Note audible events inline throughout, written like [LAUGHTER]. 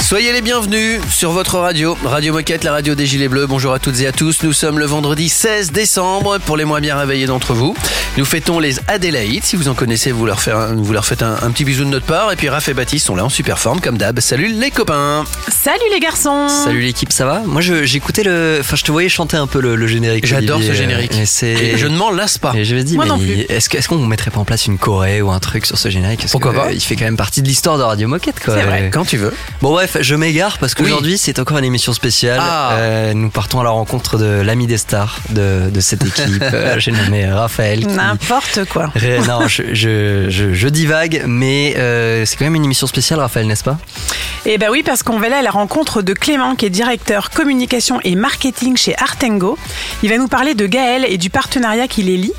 Soyez les bienvenus sur votre radio, Radio Moquette, la radio des Gilets Bleus. Bonjour à toutes et à tous. Nous sommes le vendredi 16 décembre pour les moins bien réveillés d'entre vous. Nous fêtons les Adélaïdes. Si vous en connaissez, vous leur faites un, vous leur faites un, un petit bisou de notre part. Et puis Raph et Baptiste sont là en super forme comme d'hab. Salut les copains. Salut les garçons Salut l'équipe, ça va? Moi je- j'écoutais le. Enfin, je te voyais chanter un peu le, le générique. J'adore ce euh, générique. et c'est- Et je ne m'en lasse pas. Et je me dis, Moi mais non plus. est-ce est-ce qu'on mettrait pas en place une choré ou un truc sur ce générique? Parce Pourquoi que, pas? euh, Il fait quand même partie de l'histoire de Radio Moquette, quoi. C'est vrai. Quand tu veux. Bon bref, je m'égare parce Oui. qu'aujourd'hui c'est encore une émission spéciale. Ah. Euh, nous partons à la rencontre de l'ami des stars de, de cette équipe. [LAUGHS] Euh, J'ai nommé Raphaël. qui- N'importe quoi. Ré- Non, je, je, je, je divague, mais euh, c'est quand même une émission spéciale, Raphaël, n'est-ce pas? Et ben oui, parce qu'on va aller à la rencontre de Clément, qui est directeur communication et marketing chez Artengo. Il va nous parler de Gaël et du partenariat qui les lie.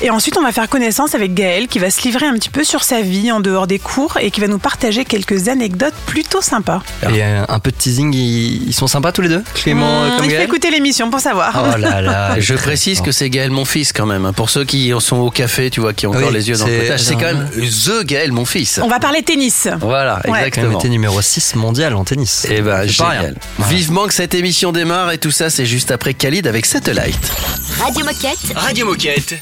Et ensuite, on va faire connaissance avec Gaël, qui va se livrer un petit peu sur sa vie en dehors des cours et qui va nous partager quelques anecdotes plutôt sympas. Et euh, un peu de teasing, ils, ils sont sympas tous les deux Clément Mmh, comme il faut Gaël écouter l'émission pour savoir. Oh là là [LAUGHS] Je précise que c'est Gaël mon fils quand même. hein. Pour ceux qui en sont au café, tu vois, qui ont encore Oui, les yeux dans le potage, c'est quand même The Gaël mon fils. On va parler tennis. Voilà, Ouais. Exactement. été numéro 6 mondial en tennis. Eh ben, génial. Voilà. Vivement que cette émission démarre et tout ça, c'est juste après Khalid avec Satellite. Radio Moquette. Radio Moquette.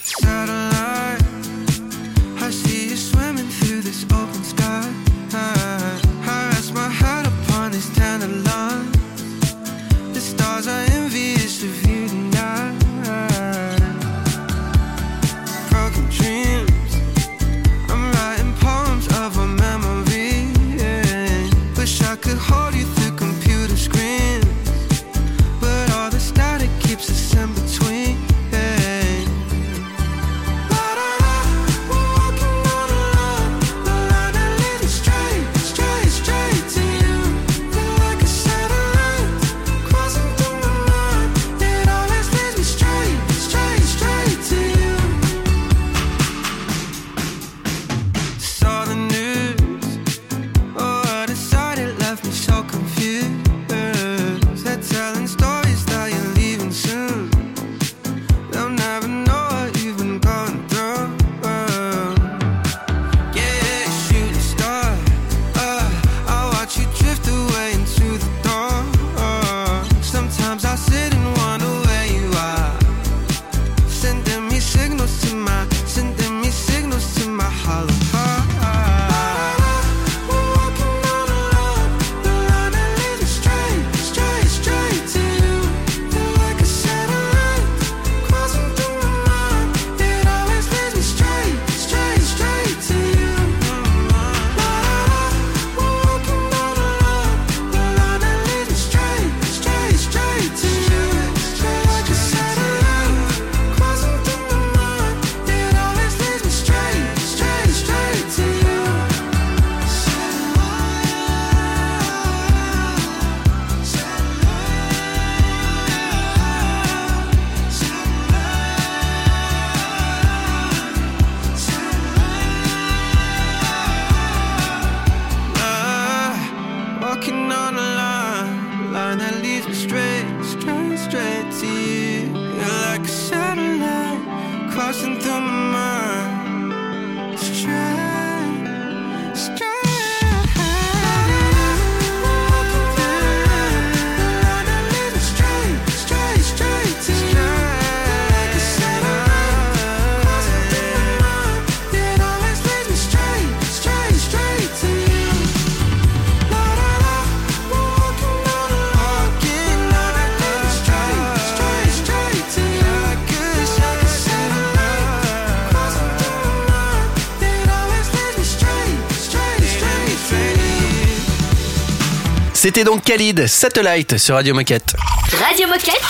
C'était donc Khalid, Satellite sur Radio Moquette. Radio Moquette.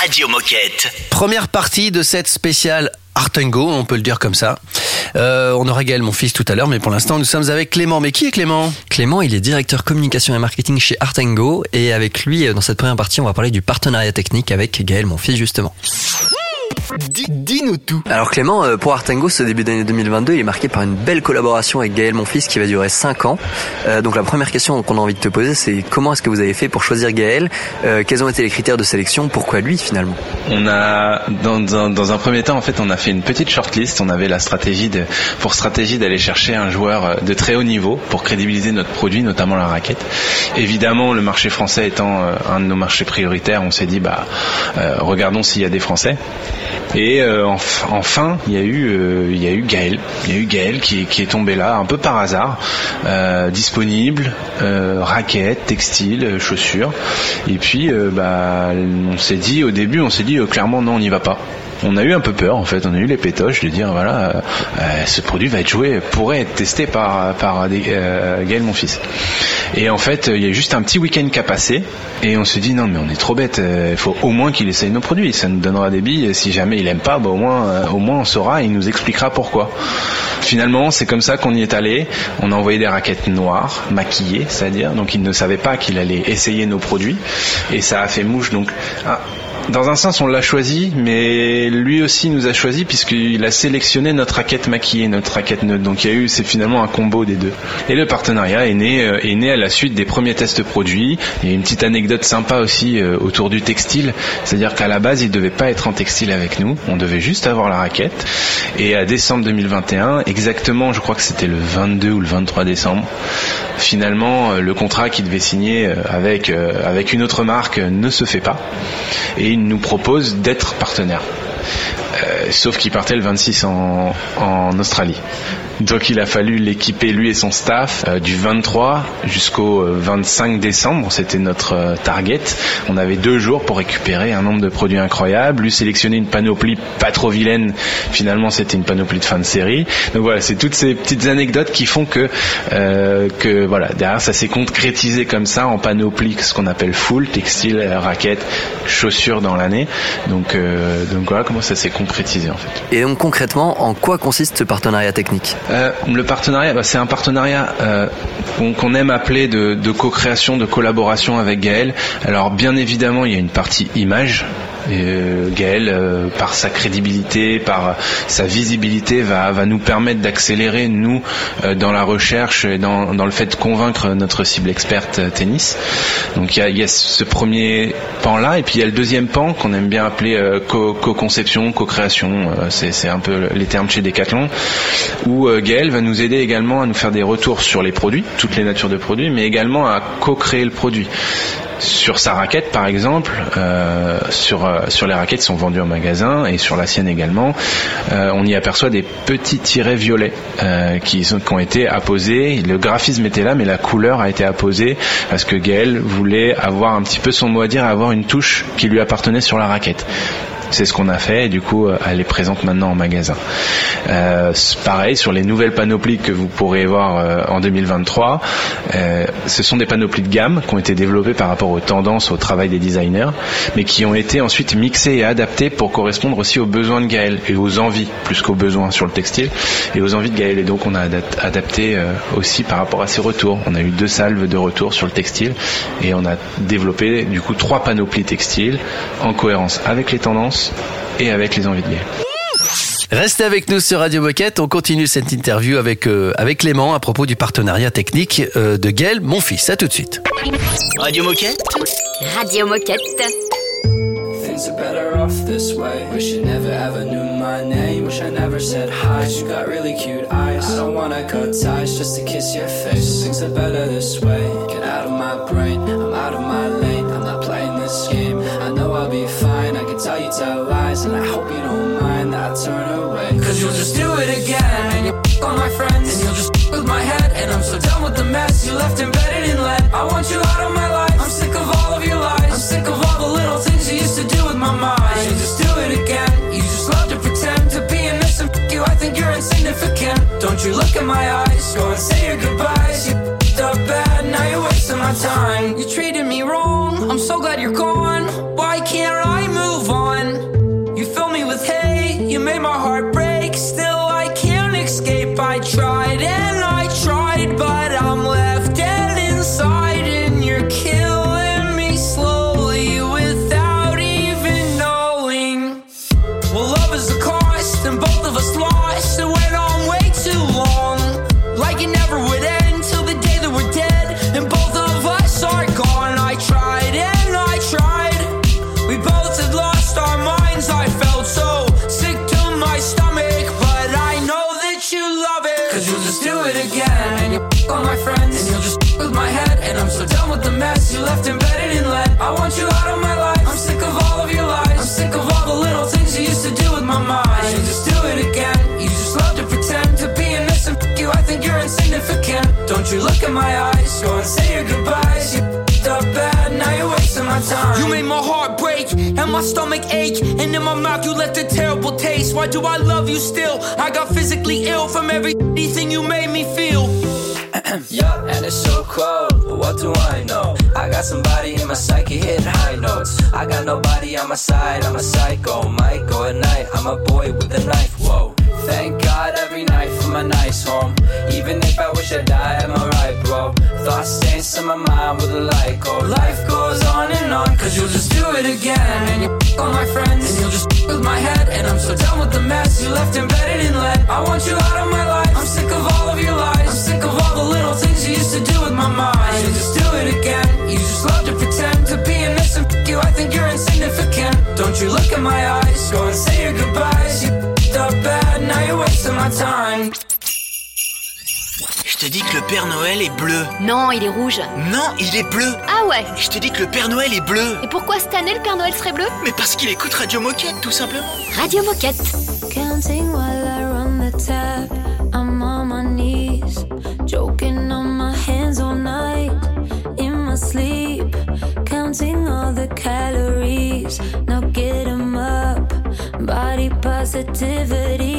Radio Moquette. Première partie de cette spéciale Art and Go, on peut le dire comme ça. Euh, on aura Gaël, mon fils, tout à l'heure, mais pour l'instant, nous sommes avec Clément. Mais qui est Clément? Clément, il est directeur communication et marketing chez Artengo et avec lui, euh, dans cette première partie, on va parler du partenariat technique avec Gaël, mon fils, justement. Dis- Dis-nous tout. Alors Clément, euh, pour Artengo, ce début d'année 2022, il est marqué par une belle collaboration avec Gaël Monfils qui va durer 5 ans. Euh, donc la première question qu'on a envie de te poser, c'est comment est-ce que vous avez fait pour choisir Gaël? Euh, Quels ont été les critères de sélection? Pourquoi lui finalement? On a dans, un- dans un premier temps en fait on a fait une petite shortlist. On avait la stratégie de pour stratégie d'aller chercher un joueur de très haut niveau pour crédibiliser notre produit, notamment la raquette. Évidemment, le marché français étant un de nos marchés prioritaires, on s'est dit bah euh, regardons s'il y a des Français. Et euh, enf- enfin, il y a eu euh, il y a eu Gaël, il y a eu Gaël qui, est tombé là un peu par hasard, euh, disponible, euh, raquette, textile, euh, chaussures. Et puis bah on s'est dit au début, on s'est dit clairement non, on n'y va pas. On a eu un peu peur en fait, on a eu les pétoches de dire voilà, euh, euh, ce produit va être joué, pourrait être testé par par euh, Gaël mon fils. Et en fait, il y a juste un petit week-end qui a passé et on s'est dit non mais on est trop bête, il faut au moins qu'il essaye nos produits, ça nous donnera des billes. Et si jamais il aime pas, bah, au moins au moins on saura, et il nous expliquera pourquoi. Finalement, c'est comme ça qu'on y est allé. On a envoyé des raquettes noires, maquillées, c'est-à-dire, donc il ne savait pas qu'il allait essayer nos produits et ça a fait mouche. Donc ah, dans un sens, on l'a choisi, mais lui aussi nous a choisi puisqu'il a sélectionné notre raquette maquillée, notre raquette neutre. Donc il y a eu, c'est finalement un combo des deux. Et le partenariat est né, euh, à la suite des premiers tests produits. Il y a une petite anecdote sympa aussi euh, autour du textile, c'est-à-dire qu'à la base, il devait pas être en textile avec nous. On devait juste avoir la raquette. Et à décembre 2021, exactement, je crois que c'était le 22 ou le 23 décembre, finalement, euh, le contrat qu'il devait signer avec une autre marque ne se fait pas. Il nous propose d'être partenaire. Euh, sauf qu'il partait le 26 en, Australie. Donc il a fallu l'équiper lui et son staff euh, du 23 jusqu'au euh, 25 décembre. C'était notre euh, target. On avait deux jours pour récupérer un nombre de produits incroyables, lui sélectionner une panoplie pas trop vilaine. Finalement, c'était une panoplie de fin de série. Donc voilà, c'est toutes ces petites anecdotes qui font que euh, voilà derrière ça s'est concrétisé comme ça en panoplie, ce qu'on appelle full textile, euh, raquettes, chaussures dans l'année. Donc euh, donc voilà comment ça s'est en fait. Et donc concrètement, en quoi consiste ce partenariat technique? Euh, le partenariat, bah, c'est un partenariat euh, qu'on qu'on aime appeler de, de co-création, de collaboration avec Gaël. Alors bien évidemment, il y a une partie image. Et, euh, Gaël, euh, par sa crédibilité, par sa visibilité, va, va nous permettre d'accélérer nous euh, dans la recherche et dans, dans le fait de convaincre notre cible experte tennis. Donc il y a, y a ce premier pan là, et puis il y a le deuxième pan qu'on aime bien appeler co- co-conception, co-création. c'est un peu les termes chez Decathlon où Gaël va nous aider également à nous faire des retours sur les produits, toutes les natures de produits, mais également à co-créer le produit. Sur sa raquette, par exemple, euh, sur euh, sur les raquettes qui sont vendues en magasin et sur la sienne également, euh, on y aperçoit des petits tirets violets qui ont été apposés. Le graphisme était là, mais la couleur a été apposée parce que Gaël voulait avoir un petit peu son mot à dire, avoir une touche qui lui appartenait sur la raquette. C'est ce qu'on a fait et du coup euh, elle est présente maintenant en magasin. Euh, pareil sur les nouvelles panoplies que vous pourrez voir euh, en 2023, euh, ce sont des panoplies de gamme qui ont été développées par rapport aux tendances, au travail des designers, mais qui ont été ensuite mixées et adaptées pour correspondre aussi aux besoins de Gaël et aux envies plus qu'aux besoins sur le textile et aux envies de Gaël. Et donc on a adap- adapté aussi par rapport à ses retours. On a eu deux salves de retour sur le textile et on a développé du coup trois panoplies textiles en cohérence avec les tendances et avec les envies de Gaël. Restez avec nous sur Radio Moquette. On continue cette interview avec, euh, avec Clément à propos du partenariat technique euh, de Gaël, mon fils. À tout de suite. Radio Moquette. Radio Moquette. Things are better off this way. Wish you never ever knew my name. Wish I never said hi. You got really cute eyes. I don't wanna cut ties just to kiss your face. Things are better this way. Get out of my brain. I'm out of my lane. Lies, and I hope you don't mind that I turn away. Cause you'll just do it again. And you'll all my friends. And you'll just with my head. And I'm so done with the mess you left embedded in lead. I want you out of my life. I'm sick of all of your lies. I'm sick of all the little things you used to do with my mind. You'll just do it again. You just love to pretend to be innocent. F- you, I think you're insignificant. Don't you look in my eyes? Go and say your goodbyes. You f***ed up bad. Now you're wasting my time. You treated me wrong. I'm so glad you're gone. Why can't I you look in my eyes. Go and say your goodbyes. You f***ed up bad. Now you're wasting my time. You made my heart break and my stomach ache. And in my mouth, you left a terrible taste. Why do I love you still? I got physically ill from everything you made me feel. [CLEARS THROAT] Yeah, and it's so cold. But what do I know? I got somebody in my psyche hitting high notes. I got nobody on my side. I'm a psycho. Go at night. I'm a boy with a knife. Whoa. Thank God every night for my nice home. Even if I wish I died, am I right, bro? Thoughts dance in my mind with a light go. Life goes on and on, cause you'll just do it again. And you f- all my friends, and you'll just f- with my head. And I'm so done with the mess you left embedded in lead. I want you out of my life. I'm sick of all of your lies. I'm sick of all the little things you used to do with my mind. You'll just do it again. You just love to pretend to be innocent. F- you, I think you're insignificant. Don't you look in my eyes. Go and say your goodbyes. You f***ed up bad, now you're wasting my time. Je te dis que le Père Noël est bleu. Non, il est rouge. Non, il est bleu. Ah ouais Je te dis que le Père Noël est bleu. Et pourquoi cette année le Père Noël serait bleu? Mais parce qu'il écoute Radio Moquette, tout simplement. Radio Moquette. Counting while I run the tap. sensitivity.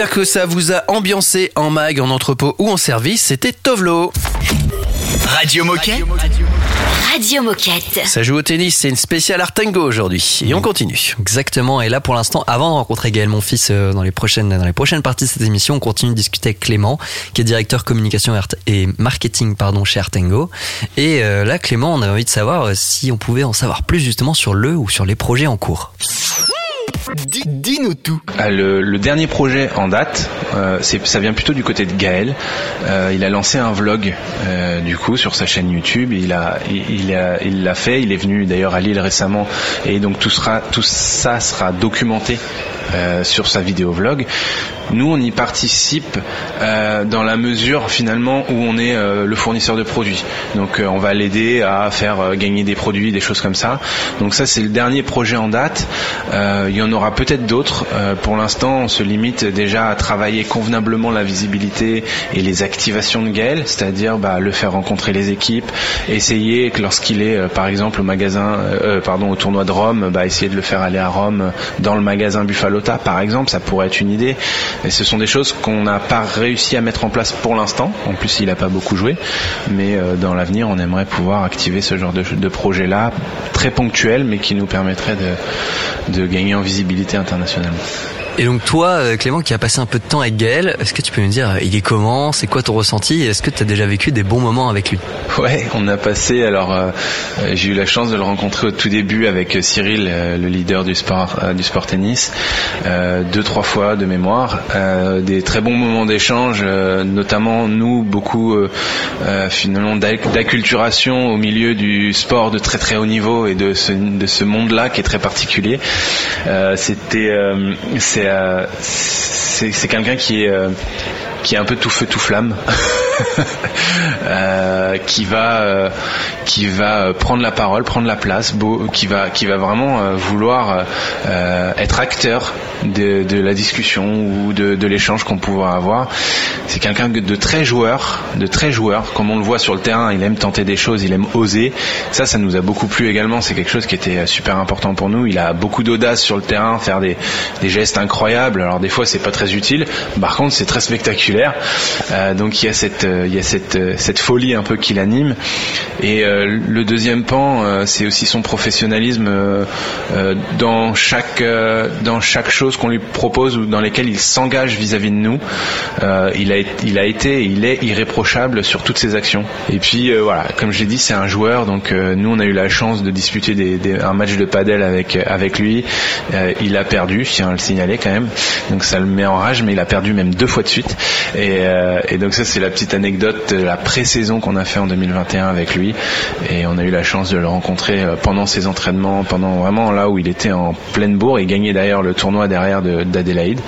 J'espère que ça vous a ambiancé en mag, en entrepôt ou en service. C'était Tovlo. Radio Moquette. Radio Moquette. Ça joue au tennis, c'est une spéciale Artengo aujourd'hui. Et on continue. Exactement. Et là, pour l'instant, avant de rencontrer Gaël, mon fils, euh, dans les prochaines, dans les prochaines parties de cette émission, on continue de discuter avec Clément, qui est directeur communication et marketing, pardon, chez Artengo. Et euh, là, Clément, on avait envie de savoir euh, si on pouvait en savoir plus justement sur le ou sur les projets en cours. Dis- Dis-nous tout. Ah, le, dernier projet en date, euh, ça vient plutôt du côté de Gaël. Euh, il a lancé un vlog euh, du coup sur sa chaîne YouTube. Il l'a fait. Il est venu d'ailleurs à Lille récemment et donc tout ça sera documenté sur sa vidéo vlog. Nous, on y participe euh, dans la mesure finalement où on est euh, le fournisseur de produits. Donc, euh, on va l'aider à faire gagner des produits, des choses comme ça. Donc ça, c'est le dernier projet en date. Il y en aura peut-être d'autres. Pour l'instant, on se limite déjà à travailler convenablement la visibilité et les activations de Gaël, c'est-à-dire bah, le faire rencontrer les équipes, essayer que lorsqu'il est, par exemple, au magasin, pardon, au tournoi de Rome, bah, essayer de le faire aller à Rome dans le magasin Buffalota, par exemple, ça pourrait être une idée. Et ce sont des choses qu'on n'a pas réussi à mettre en place pour l'instant. En plus, il n'a pas beaucoup joué, mais euh, dans l'avenir, on aimerait pouvoir activer ce genre de, projet-là, très ponctuel, mais qui nous permettrait de, de gagner en visibilité internationalement. Et donc toi, euh, Clément, qui a passé un peu de temps avec Gaël, est-ce que tu peux nous dire, il est comment, c'est quoi ton ressenti, est-ce que tu as déjà vécu des bons moments avec lui? Ouais, on a passé. Alors, euh, j'ai eu la chance de le rencontrer au tout début avec euh, Cyril, le leader du sport du sport tennis, deux trois fois de mémoire. Des très bons moments d'échange, notamment nous beaucoup finalement d'ac- d'acculturation au milieu du sport de très très haut niveau et de ce de ce monde-là qui est très particulier. C'était c'est c'est c'est quelqu'un qui est euh, qui est un peu tout feu tout flamme. [LAUGHS] Euh, qui va euh, qui va prendre la parole, prendre la place, qui va qui va vraiment euh, vouloir être acteur de, la discussion ou de, l'échange qu'on pourra avoir. C'est quelqu'un de très joueur, de très joueur, comme on le voit sur le terrain, il aime tenter des choses, il aime oser. Ça, ça nous a beaucoup plu également. C'est quelque chose qui était super important pour nous. Il a beaucoup d'audace sur le terrain, faire des, des gestes incroyables. Alors des fois, c'est pas très utile. Par contre, c'est très spectaculaire. Euh, donc il y a cette euh, euh, cette folie un peu qui l'anime. Et le deuxième pan, c'est aussi son professionnalisme dans chaque chose qu'on lui propose ou dans lesquelles il s'engage vis-à-vis de nous. Il a été il est irréprochable sur toutes ses actions. Et puis voilà, comme je l'ai dit, c'est un joueur. Donc nous, on a eu la chance de disputer des, un match de padel avec lui. Il a perdu, je tiens le signaler quand même. Donc ça le met en rage, mais il a perdu même deux fois de suite. Et, euh, et donc ça, c'est la petite anecdote de la pré-saison qu'on a fait en 2021 avec lui. Et on a eu la chance de le rencontrer euh, pendant ses entraînements, pendant vraiment là où il était en pleine bourre. Il gagnait d'ailleurs le tournoi derrière de- d'Adélaïde.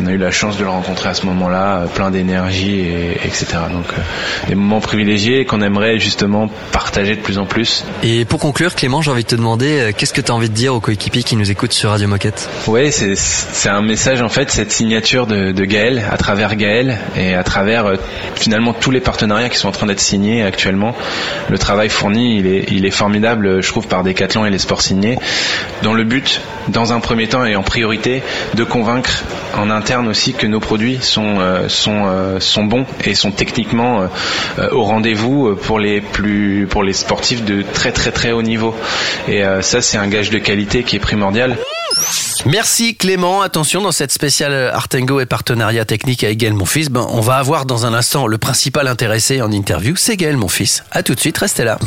On a eu la chance de le rencontrer à ce moment-là, euh, plein d'énergie, et, etc. Donc euh, des moments privilégiés qu'on aimerait justement partager de plus en plus. Et pour conclure, Clément, j'ai envie de te demander, euh, qu'est-ce que tu as envie de dire aux coéquipiers qui nous écoutent sur Radio Moquette? Ouais, c'est c'est un message en fait, cette signature de, de Gaël, à travers Gaël et à travers euh, finalement tous les partenariats qui sont en train d'être signés actuellement. Le travail fourni, il est, il est formidable, je trouve, par Decathlon et les sports signés, dans le but, dans un premier temps et en priorité, de convaincre en interne aussi que nos produits sont euh, sont euh, sont bons et sont techniquement euh, au rendez-vous pour les plus pour les sportifs de très très très haut niveau. Et euh, ça, c'est un gage de qualité qui est primordial. Merci Clément. Attention, dans cette spéciale Artengo et partenariat technique avec Gaël Monfils, ben, on va avoir dans un instant le principal intéressé en interview, c'est Gaël Monfils. À tout de suite, restez là.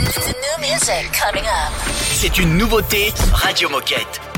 C'est une nouveauté Radio Moquette.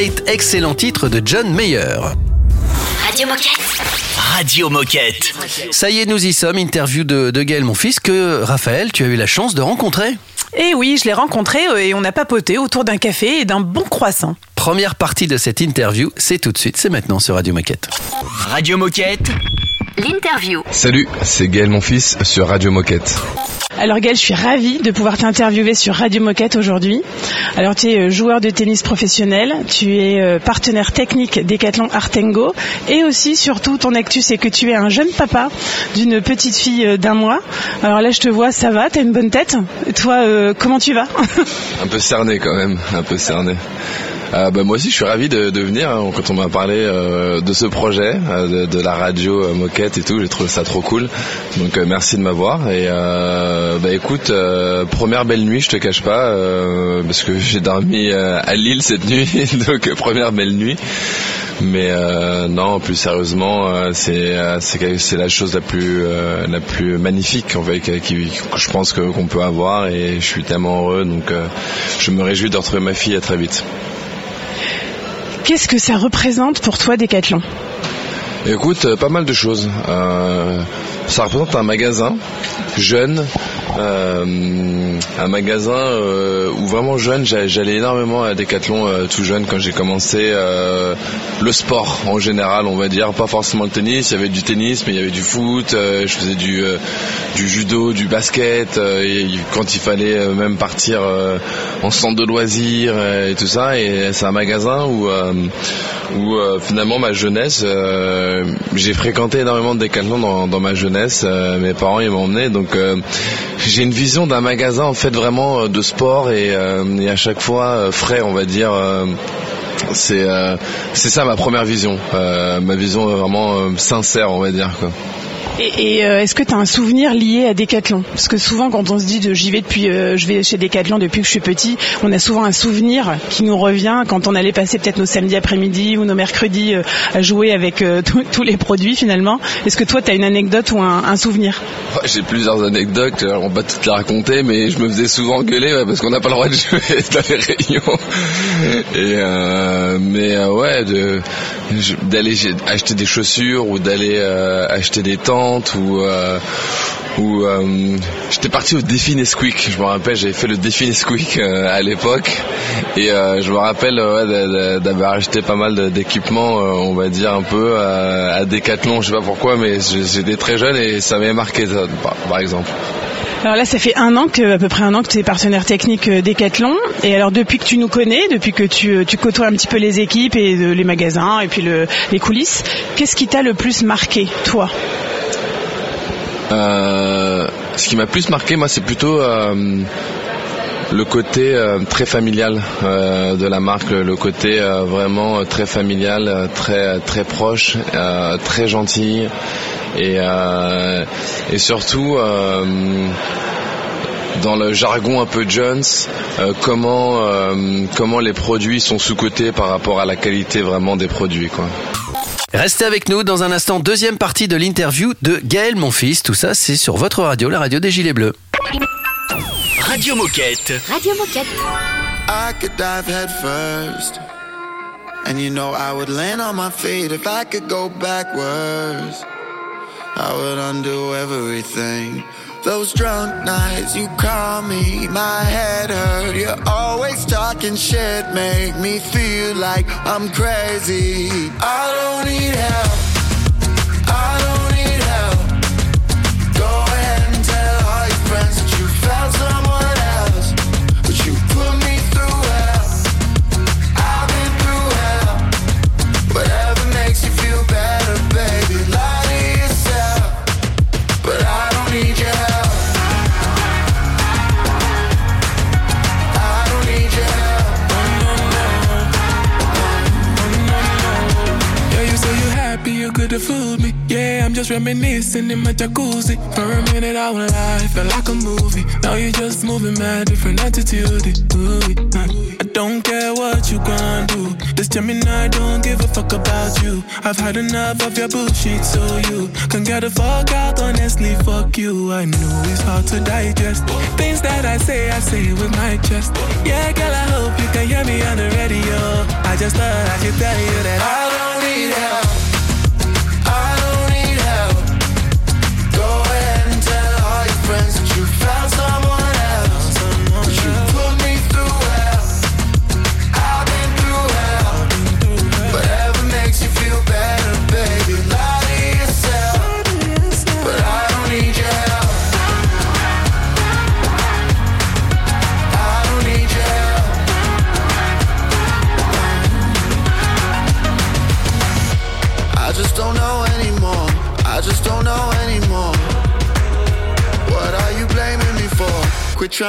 Light, excellent titre de John Mayer. Radio Moquette. Radio Moquette. Ça y est, nous y sommes. Interview de, de Gaël, mon fils, que Raphaël, tu as eu la chance de rencontrer. Et oui, je l'ai rencontré euh, et on a papoté autour d'un café et d'un bon croissant. Première partie de cette interview, c'est tout de suite, c'est maintenant sur Radio Moquette. Radio Moquette. L'interview. Salut, c'est Gaël mon fils sur Radio Moquette. Alors Gaël, je suis ravie de pouvoir t'interviewer sur Radio Moquette aujourd'hui. Alors tu es euh, joueur de tennis professionnel, tu es euh, partenaire technique Decathlon Artengo et aussi surtout ton actu c'est que tu es un jeune papa d'une petite fille euh, d'un mois. Alors là je te vois, ça va, t'as une bonne tête? Et toi, euh, comment tu vas? Un peu cerné quand même, un peu cerné. Euh, bah, moi aussi, je suis ravi de, venir. hein, quand on m'a parlé euh, de ce projet, euh, de, la radio moquette et tout, j'ai trouvé ça trop cool. Donc merci de m'avoir. Et bah écoute, première belle nuit, je te cache pas, parce que j'ai dormi à Lille cette nuit, [LAUGHS] donc première belle nuit. Mais non, plus sérieusement, c'est c'est la chose la plus magnifique que je pense qu'on peut avoir et je suis tellement heureux. Donc je me réjouis de retrouver ma fille à très vite. Qu'est-ce que ça représente pour toi Decathlon? Écoute, euh, pas mal de choses. Euh, ça représente un magasin jeune, euh, un magasin euh, où vraiment jeune, j'a- j'allais énormément à Decathlon euh, tout jeune quand j'ai commencé le sport en général, on va dire, pas forcément le tennis. Il y avait du tennis, mais il y avait du foot. je faisais du judo, du basket. et quand il fallait même partir en centre de loisirs et tout ça, et c'est un magasin où finalement ma jeunesse, j'ai fréquenté énormément de décathlon dans, dans ma jeunesse. Euh, mes parents ils m'ont emmené, donc euh, j'ai une vision d'un magasin fait vraiment euh, de sport et, à chaque fois frais, on va dire. c'est c'est ça ma première vision, ma vision vraiment sincère, on va dire quoi. Et, euh, est-ce que tu as un souvenir lié à Decathlon? Parce que souvent, quand on se dit j'y vais depuis, euh, je vais chez Decathlon depuis que je suis petit, on a souvent un souvenir qui nous revient quand on allait passer peut-être nos samedis après-midi ou nos mercredis euh, à jouer avec [LAUGHS] tous- les produits finalement. Est-ce que toi, tu as une anecdote ou un, souvenir? J'ai plusieurs anecdotes, on va pas toutes les raconter, mais je me faisais souvent gueuler parce qu'on n'a pas le droit de jouer [LAUGHS] dans les réunions. Et mais ouais, d'aller acheter des chaussures ou d'aller acheter des ou euh, ou euh, j'étais parti au défi Nesquik. Je me rappelle, j'avais fait le défi Nesquik euh, à l'époque et je me rappelle d'avoir acheté pas mal d'équipements, on va dire un peu à Decathlon. Je sais pas pourquoi, mais j'étais très jeune et ça m'avait marqué ça, par, exemple. Alors là, ça fait un an que, à peu près un an que tu es partenaire technique Decathlon. Et alors, depuis que tu nous connais, depuis que tu, côtoies un petit peu les équipes et les magasins et puis le, les coulisses, qu'est-ce qui t'a le plus marqué, toi? Ce qui m'a plus marqué, moi, c'est plutôt euh, le côté euh, très familial euh, de la marque, le, côté euh, vraiment euh, très familial, euh, très très proche, euh, très gentil et euh, et surtout. euh, dans le jargon un peu Jones, euh, comment euh, comment les produits sont sous-cotés par rapport à la qualité vraiment des produits quoi. Restez avec nous dans un instant, deuxième partie de l'interview de Gaël Monfils. Tout ça, c'est sur votre radio, la radio des Gilets Bleus. Radio Moquette. Radio Moquette. I could dive head first. And you know I would land on my feet if I could go backwards. I would undo everything. Those drunk nights you call me, my head hurt. You're always talking shit, make me feel like I'm crazy. I don't need help. I don't fooled me. Yeah, I'm just reminiscing in my jacuzzi. For a minute, I won't lie, felt like a movie. Now you're just moving mad, different attitude. Ooh, I don't care what you gonna do. This Gemini don't give a fuck about you. I've had enough of your bullshit, so you can get the fuck out. Honestly, fuck you. I know it's hard to digest. Things that I say, I say with my chest. Yeah, girl, I hope you can hear me on the radio. I just thought I should tell you that I don't need help.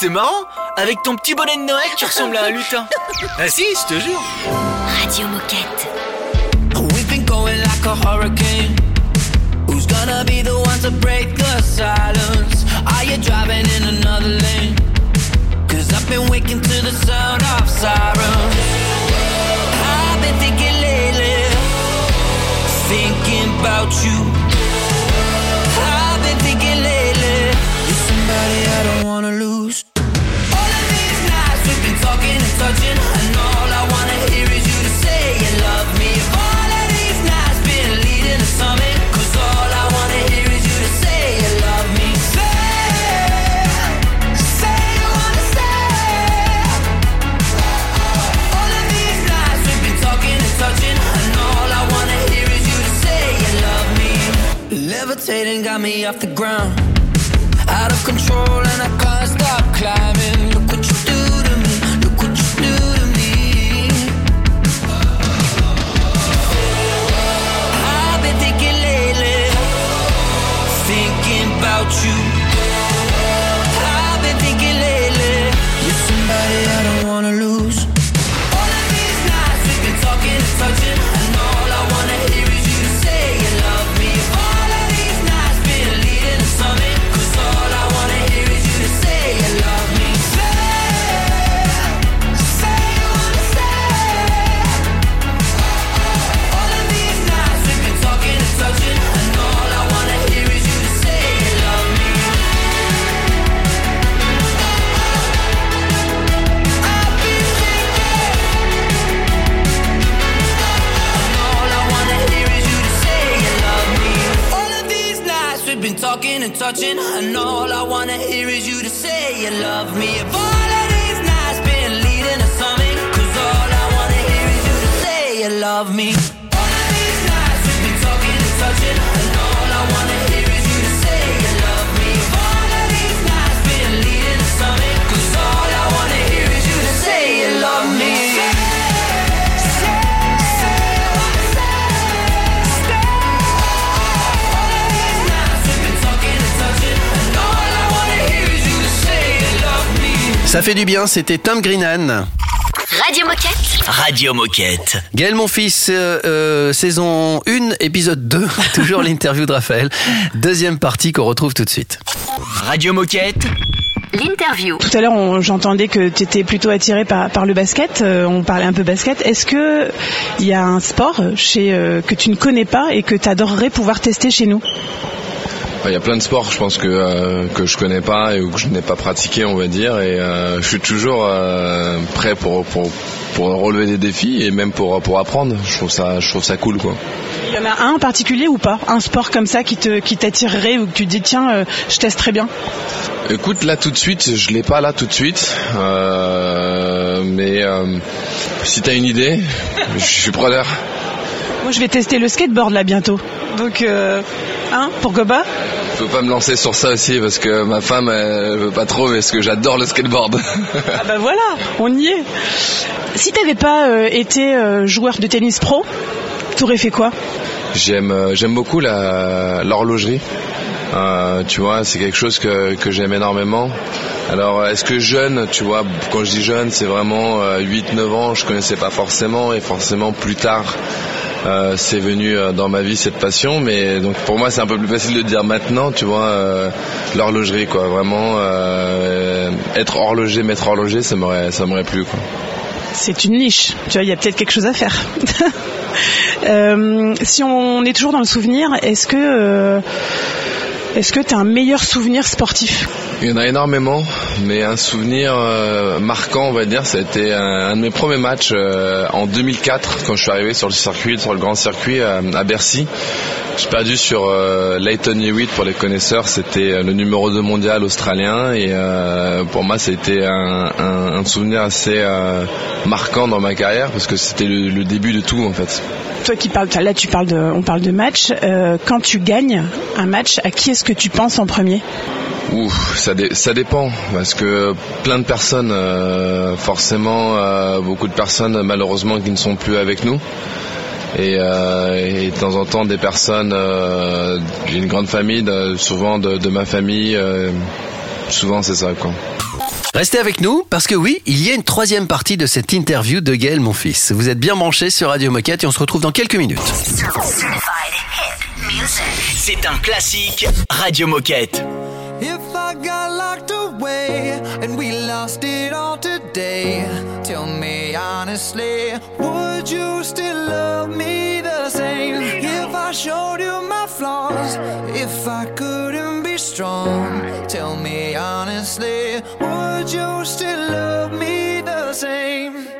c'est marrant Avec ton petit bonnet de Noël, tu ressembles à un lutin. [LAUGHS] Ah si, je te jure. Radio Moquette. We've been going like a hurricane. Who's gonna be the one to break the silence? Are you driving in another lane? Cause I've been waking to the sound of sirens. I've been thinking lately, thinking about you. Levitating, got me off the ground. Out of control, and I can't stop climbing. Look what you do to me. Look what you do to me. I've been thinking lately, thinking about you. Touching, and all I wanna hear is you to say you love me. If all of these nights been leading to something, 'cause all I wanna hear is you to say you love me. Ça fait du bien, c'était Tom Greenan. Radio Moquette. Radio Moquette. Gaël, mon fils, euh, euh, saison 1, épisode 2, [LAUGHS] toujours l'interview de Raphaël. Deuxième partie qu'on retrouve tout de suite. Radio Moquette. L'interview. Tout à l'heure, j'entendais que tu étais plutôt attiré par, par le basket. euh, on parlait un peu basket. Est-ce que il y a un sport chez, euh, que tu ne connais pas et que tu adorerais pouvoir tester chez nous? Il y a plein de sports, je pense que euh, que je connais pas et que je n'ai pas pratiqué, on va dire, et euh, je suis toujours euh, prêt pour, pour pour relever des défis et même pour pour apprendre. Je trouve ça je trouve ça cool quoi. Il y en a un en particulier ou pas? Un sport comme ça qui te qui t'attirerait ou que tu te dis tiens, euh, je testerais bien? Écoute, là tout de suite, je l'ai pas là tout de suite, mais si t'as une idée, je suis preneur. Moi, je vais tester le skateboard là bientôt. Donc, euh, hein, pourquoi pas Je peux pas me lancer sur ça aussi parce que ma femme elle veut pas trop, parce que j'adore le skateboard. [LAUGHS] Ah bah [LAUGHS] voilà, on y est. Si t'avais pas euh, été euh, joueur de tennis pro, t'aurais fait quoi J'aime euh, j'aime beaucoup la l'horlogerie. Euh, tu vois, c'est quelque chose que, que j'aime énormément. Alors, est-ce que jeune, tu vois, quand je dis jeune, c'est vraiment euh, 8-9 ans, je connaissais pas forcément, et forcément plus tard, euh, c'est venu euh, dans ma vie cette passion. Mais donc pour moi, c'est un peu plus facile de dire maintenant, tu vois, euh, l'horlogerie, quoi. Vraiment, être horloger, maître horloger, ça m'aurait ça m'aurait plu, quoi. C'est une niche. Tu vois, il y a peut-être quelque chose à faire. [LAUGHS] Si on est toujours dans le souvenir, est-ce que est-ce que t'as un meilleur souvenir sportif Il y en a énormément, mais un souvenir euh, marquant, on va dire, ça a été un, un de mes premiers matchs euh, en 2004, quand je suis arrivé sur le circuit, sur le grand circuit euh, à Bercy. J'ai perdu sur Leighton Hewitt, pour les connaisseurs, c'était le numéro 2 mondial australien, et pour moi, ça a été un, un- un souvenir assez marquant dans ma carrière, parce que c'était le, le début de tout, en fait. Toi qui parles, là tu parles de, on parle de match. Quand tu gagnes un match, à qui est-ce que tu penses en premier Ouh, ça, dé- ça dépend parce que plein de personnes, euh, forcément, euh, beaucoup de personnes malheureusement qui ne sont plus avec nous. Et, euh, et de temps en temps des personnes, euh, j'ai une grande famille, de- souvent de, de ma famille, euh, souvent c'est ça quoi. Restez avec nous parce que oui, il y a une troisième partie de cette interview de Gaël, mon fils. Vous êtes bien branchés sur Radio Moquette et on se retrouve dans quelques minutes. C'est un classique Radio Moquette. If I got locked away and we lost it all today, tell me honestly, would you still love me the same? If I showed you my flaws, if I couldn't be strong, tell me honestly, would you still love me the same?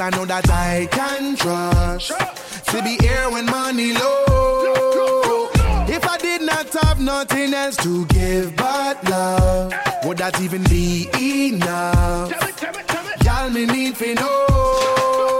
Gal I know that I can trust. To be here when money low. If I did not have nothing else to give but love, would that even be enough? Y'all me need to know.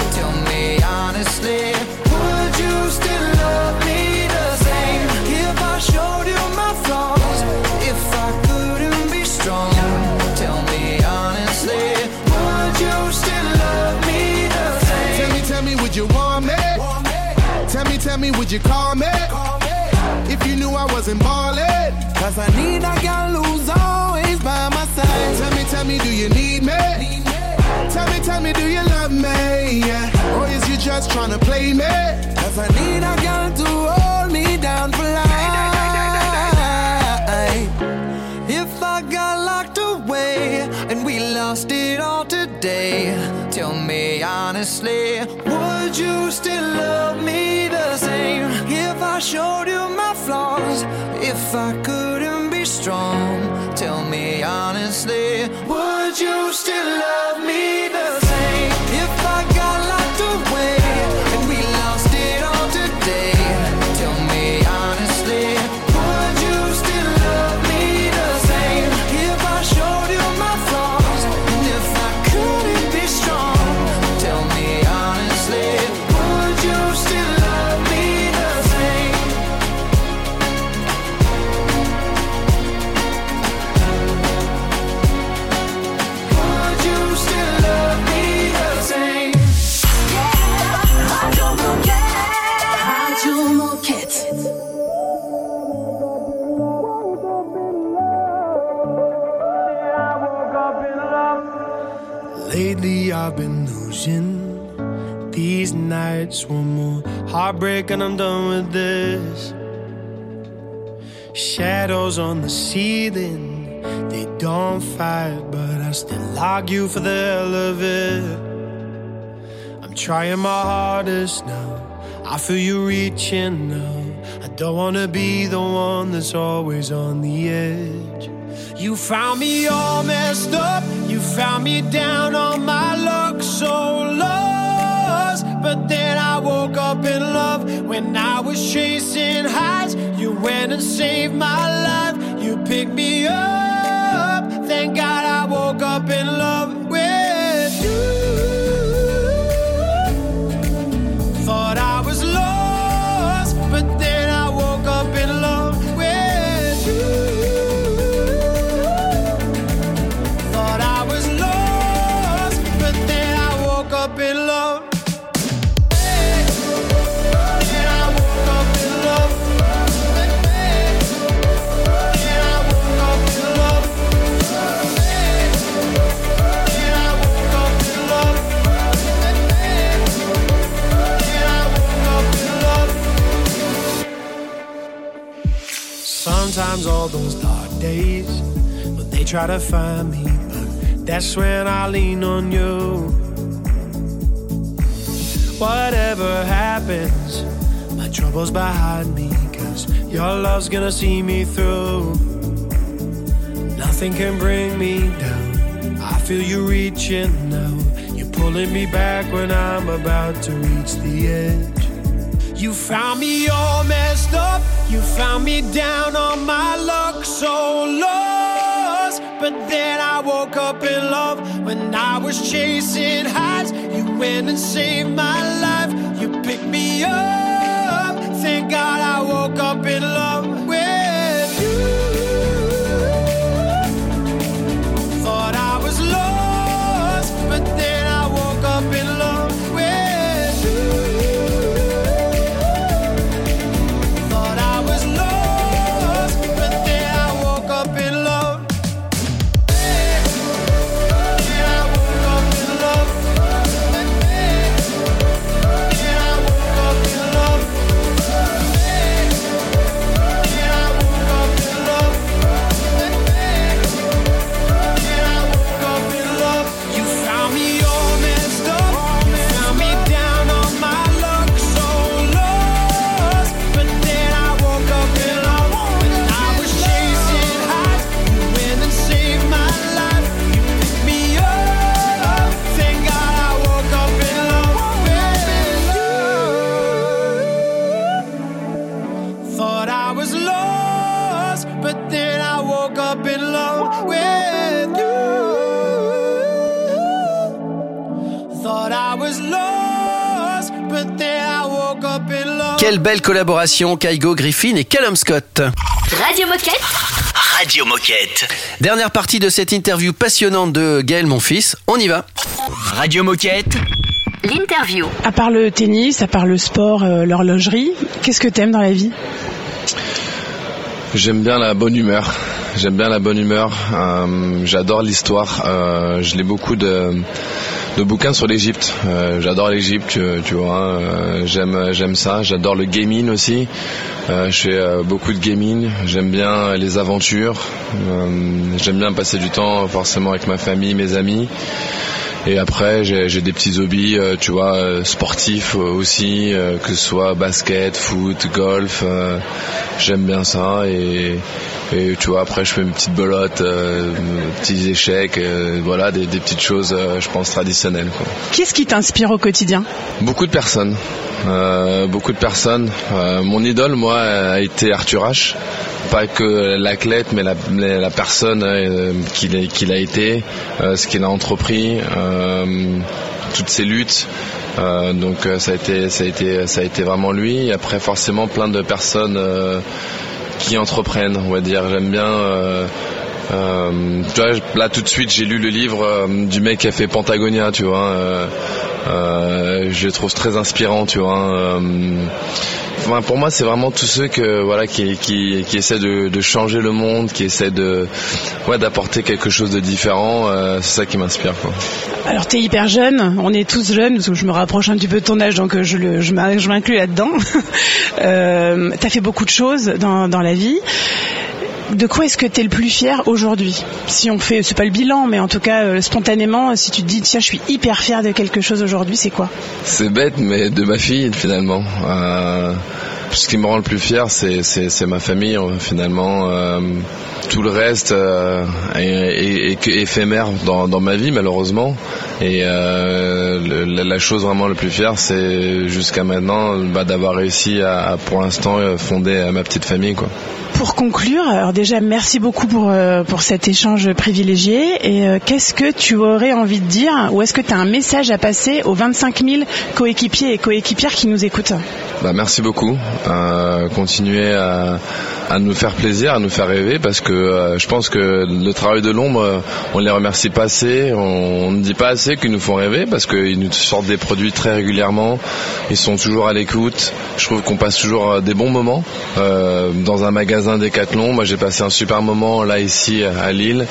me, would you call me? If you knew I wasn't ballin'. Cause I need a girl who's always by my side. Tell me, tell me, do you need me? Tell me, tell me, do you love me? Yeah. Or is you just tryna play me? Cause I need a girl to hold me down for life. Lost it all today, tell me honestly, would you still love me the same? If I showed you my flaws, if I couldn't heartbreak and I'm done with this. Shadows on the ceiling, they don't fight, but I still argue for the hell of it. I'm trying my hardest now. I feel you reaching now. I don't wanna be the one that's always on the edge. You found me all messed up. You found me down on my luck, so lost. But then I woke up in love when I was chasing highs. You went and saved my life. You picked me up. Thank God I woke up in love all those dark days, when they try to find me, but that's when I lean on you. Whatever happens, my troubles behind me, cause your love's gonna see me through. Nothing can bring me down. I feel you reaching now. You're pulling me back when I'm about to reach the edge. You found me all messed up. You found me down on my luck, so lost. But then I woke up in love when I was chasing highs. You went and saved my life. You picked me up. Thank God I woke up in love belle collaboration, Kaigo Griffin et Callum Scott. Radio Moquette. Radio Moquette. Dernière partie de cette interview passionnante de Gaël, mon fils. On y va. Radio Moquette. L'interview. À part le tennis, à part le sport, euh, l'horlogerie, qu'est-ce que t'aimes dans la vie? J'aime bien la bonne humeur. J'aime bien la bonne humeur. Euh, J'adore l'histoire. Euh, je lis beaucoup de, de bouquins sur l'Égypte. Euh, J'adore l'Égypte, tu, tu vois. Euh, J'aime j'aime ça. J'adore le gaming aussi. Euh, je fais euh, beaucoup de gaming. J'aime bien les aventures. Euh, J'aime bien passer du temps forcément avec ma famille, mes amis. Et après, j'ai des petits hobbies, euh, tu vois, euh, sportifs euh, aussi, que ce soit basket, foot, golf. J'aime bien ça. Et, et tu vois, après, je fais une petite belote, euh, petits échecs, euh, voilà, des, des petites choses, euh, je pense, traditionnelles. Qu'est-ce qui t'inspire au quotidien? Beaucoup de personnes. Beaucoup de personnes. Mon idole, moi, a été Arthur H. Pas que l'athlète, mais la, personne qu'il a été, ce qu'il a entrepris, toutes ses luttes. Euh, donc euh, ça a été, ça a été, ça a été vraiment lui. Après, forcément, plein de personnes euh, qui entreprennent, on va dire. J'aime bien. euh, euh, tu vois, là tout de suite j'ai lu le livre euh, du mec qui a fait Pentagonia, tu vois. euh, euh, je le trouve très inspirant, tu vois. Pour moi, c'est vraiment tous ceux qui essaient de, changer le monde, qui essaient d'apporter quelque chose de différent. euh, c'est ça qui m'inspire, quoi. Alors t'es hyper jeune, on est tous jeunes, parce que je me rapproche un petit peu de ton âge, donc euh, je, m'inclus là-dedans. [LAUGHS] euh, t'as fait beaucoup de choses dans la vie. De quoi est-ce que t'es le plus fier aujourd'hui? Si on fait, c'est pas le bilan, mais en tout cas euh, spontanément, si tu te dis tiens, je suis hyper fier de quelque chose aujourd'hui, c'est quoi? C'est bête, mais de ma fille finalement. Euh, ce qui me rend le plus fier, c'est ma famille euh, finalement. Euh, tout le reste euh, est, est- est que éphémère dans dans ma vie malheureusement. Et euh, le- la, la chose vraiment le plus fière, c'est jusqu'à maintenant bah, d'avoir réussi à, à, pour l'instant fonder ma petite famille quoi. Pour conclure, alors déjà merci beaucoup pour pour cet échange privilégié. Et qu'est-ce que tu aurais envie de dire, ou est-ce que tu as un message à passer aux 25 000 coéquipiers et coéquipières qui nous écoutent? Bah, merci beaucoup. Continuez à, nous faire plaisir, à nous faire rêver, parce que euh, je pense que le travail de l'ombre, euh, on les remercie pas assez, on ne dit pas assez qu'ils nous font rêver, parce qu'ils nous sortent des produits très régulièrement, ils sont toujours à l'écoute. Je trouve qu'on passe toujours euh, des bons moments dans un magasin Decathlon. Moi, j'ai passé un super moment là ici à Lille,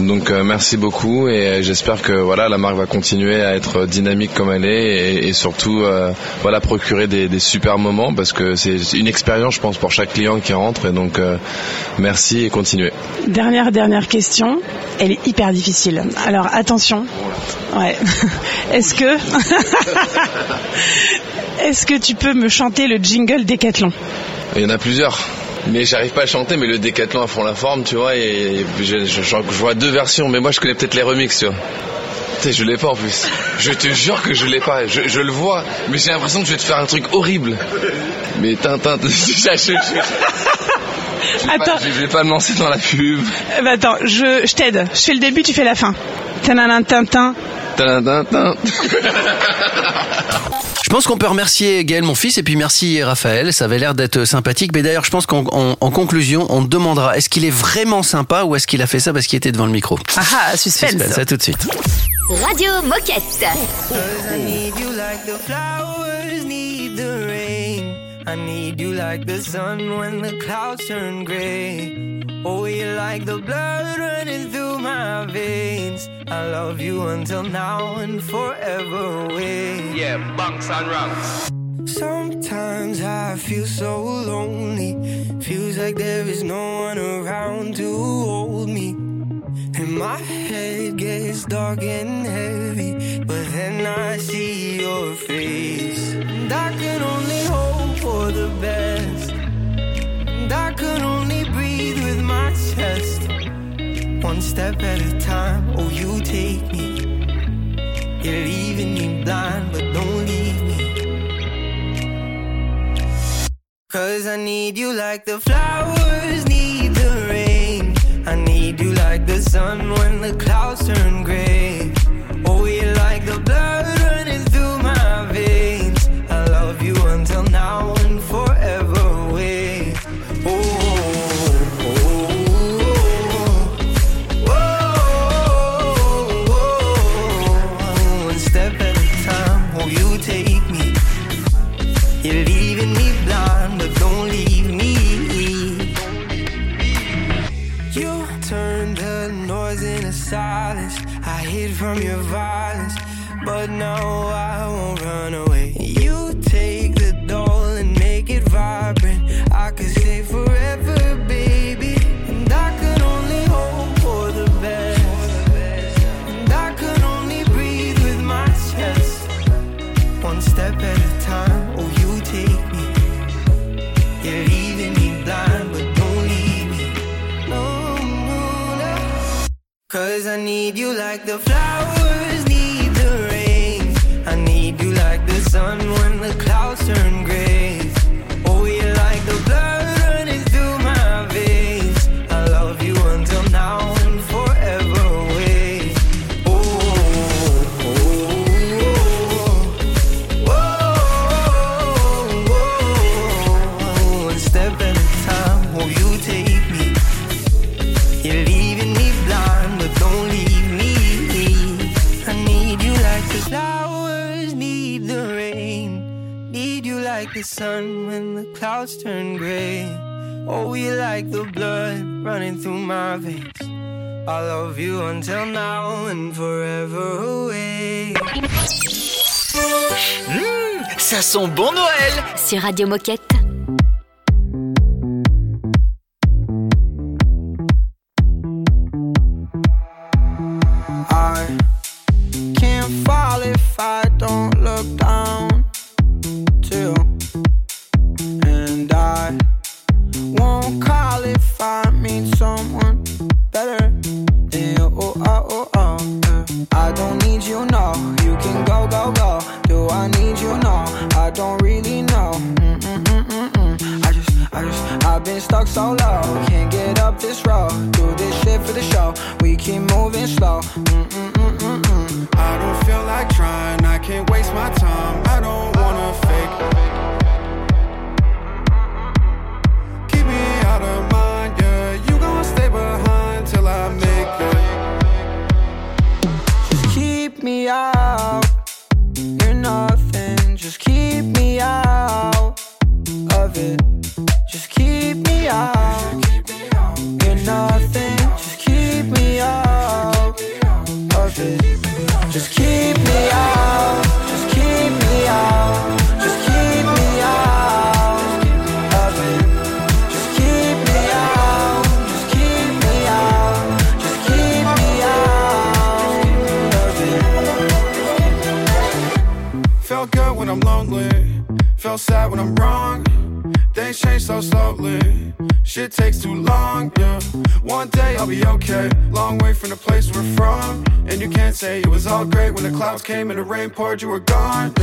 donc merci beaucoup et j'espère que voilà la marque va continuer à être dynamique comme elle est et, surtout voilà procurer des, des super moments parce que c'est une expérience je pense pour chaque client qui rentre et donc euh, merci et continuez. Dernière, dernière question. Elle est hyper difficile. Alors attention. Ouais. [LAUGHS] Est-ce que, [LAUGHS] est-ce que tu peux me chanter le jingle Décathlon Il y en a plusieurs. Mais j'arrive pas à chanter, mais le décathlon à fond la forme, tu vois, et je, je- je- je vois deux versions, mais moi je connais peut-être les remixes, tu vois. Je l'ai pas en plus. Je te jure que je l'ai pas. Je, je le vois, mais j'ai l'impression que je vais te faire un truc horrible. Mais Tintin, je, je, vais pas- Attends. je vais pas me lancer dans la pub. Eh ben, attends, je, je t'aide. Je fais le début, tu fais la fin. Tananan, tintin. Tintin. Je pense qu'on peut remercier Gaël, mon fils, et puis merci Raphaël. Ça avait l'air d'être sympathique. Mais d'ailleurs, je pense qu'en en- en conclusion, on te demandera est-ce qu'il est vraiment sympa ou est-ce qu'il a fait ça parce qu'il était devant le micro? Ah ah, suspense. Suspense, à tout de suite. Radio Moquette. Like the sun when the clouds turn gray. Oh, you're like the blood running through my veins. I love you until now and forever away. Yeah, bunks and ranks. Sometimes I feel so lonely. Feels like there is no one around to hold me. And my head gets dark and heavy. But then I see your face. And I can only hope for the best. And I can only breathe with my chest. One step at a time, oh, you take me. You're leaving me blind, but don't leave me. Cause I need you like the flowers need the rain. I need you like the sun when the clouds turn gray. Oh, you're like the Sent bon Noël Sur Radio Moquette. Poured, you were gone.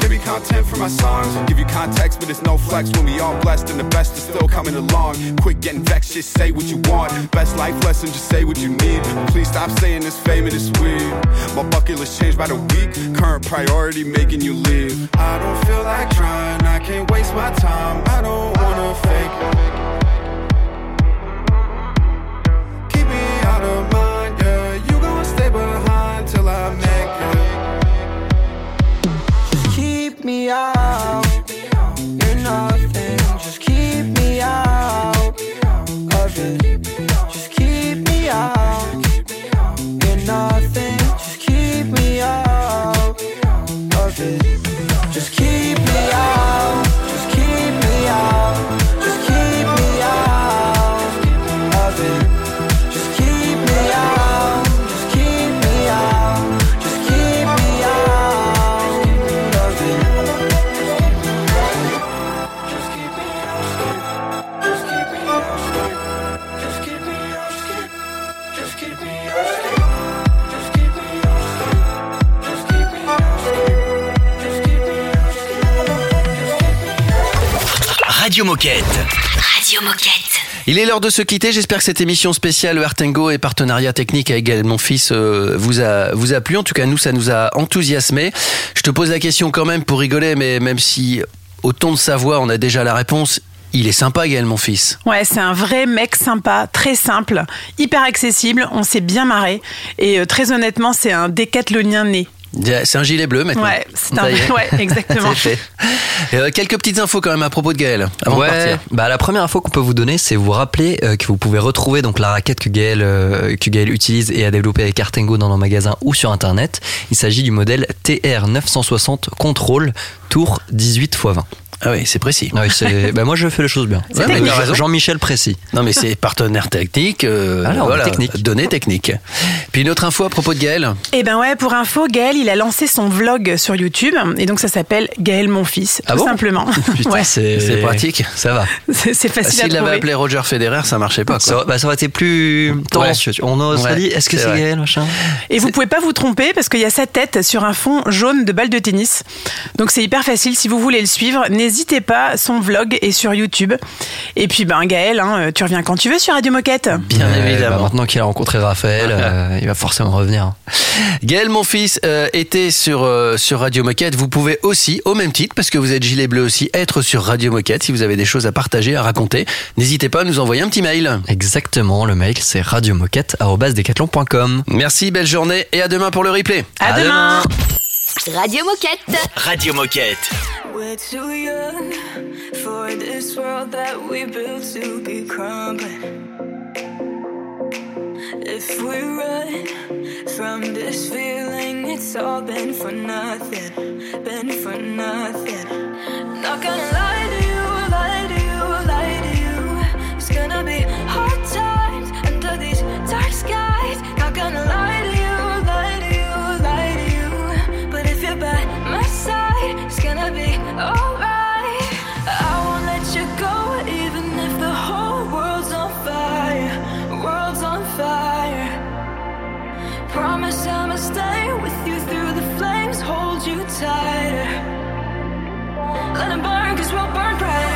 Give me content for my songs. Give you context, but it's no flex when we all blessed and the best is still coming along. Quit getting vexed, just say what you want. Best life lesson, just say what you need. Please stop saying this fame and it's weird. My bucket list changed by the week. Current priority making you leave. I don't feel like trying, I can't waste my time. I don't wanna fake. Moquette. Radio Moquette. Il est l'heure de se quitter. J'espère que cette émission spéciale Artengo et partenariat technique avec Gaël mon fils euh, vous a vous a plu. En tout cas, nous ça nous a enthousiasmé. Je te pose la question quand même pour rigoler, mais même si au ton de sa voix on a déjà la réponse, il est sympa Gaël mon fils. Ouais, c'est un vrai mec sympa, très simple, hyper accessible, on s'est bien marré. Et euh, très honnêtement, c'est un décathlonien né. C'est un gilet bleu maintenant. Ouais, c'est un- [LAUGHS] ouais, exactement. [LAUGHS] Fait. Euh, quelques petites infos quand même à propos de Gaël. Avant de ouais, partir. bah la première info qu'on peut vous donner, c'est vous rappeler euh, que vous pouvez retrouver donc la raquette que Gaël, euh, que Gaël utilise et a développée avec Artengo dans nos magasins ou sur internet. Il s'agit du modèle TR 960 Control Tour 18 x 20. Ah oui, c'est précis. Ah oui, [LAUGHS] bah moi je fais les choses bien. Ouais. Jean-Michel précis. Non mais c'est partenaire technique, euh, Ah voilà, technique. données techniques. Puis une autre info à propos de Gaël. Et ben ouais, pour info, Gaël, il a lancé son vlog sur YouTube. Et donc ça s'appelle Gaël mon fils, Ah tout bon? simplement. [LAUGHS] Putain, Ouais. c'est pratique. Ça va. C'est facile à S'il l'avait trouver. appelé Roger Federer, ça marchait pas. Ça, bah, ça aurait été plus tendancieux. On aurait Ouais, dit, est-ce que c'est. Gaël, machin? Et vous pouvez pas vous tromper parce qu'il y a sa tête sur un fond jaune de balle de tennis. Donc c'est hyper facile. Si vous voulez le suivre, n'hésitez pas. Son vlog est sur YouTube. Et puis ben Gaël, hein, tu reviens quand tu veux sur Radio Moquette. Bien Ouais, évidemment. bah, maintenant qu'il a rencontré Raphaël, [LAUGHS] euh, il va forcément revenir. Gaël, mon fils, euh, était sur, euh, sur Radio Moquette. Vous pouvez aussi, au même titre, parce que vous êtes gilet bleu aussi, être sur Radio Moquette. Si vous avez des choses à partager, à raconter, n'hésitez pas à nous envoyer un petit mail. Exactement, le mail c'est radiomoquette.com. Merci, belle journée et à demain pour le replay. À, demain. Radio Moquette. Radio Moquette. We're too young for this world that we built to be crumbling. If we run from this feeling, it's all been for nothing, been for nothing. Not gonna lie to you, lie to you, lie to you. It's gonna be hard times under these dark skies. Promise I'ma stay with you through the flames, hold you tighter. Let 'em burn, cause we'll burn brighter.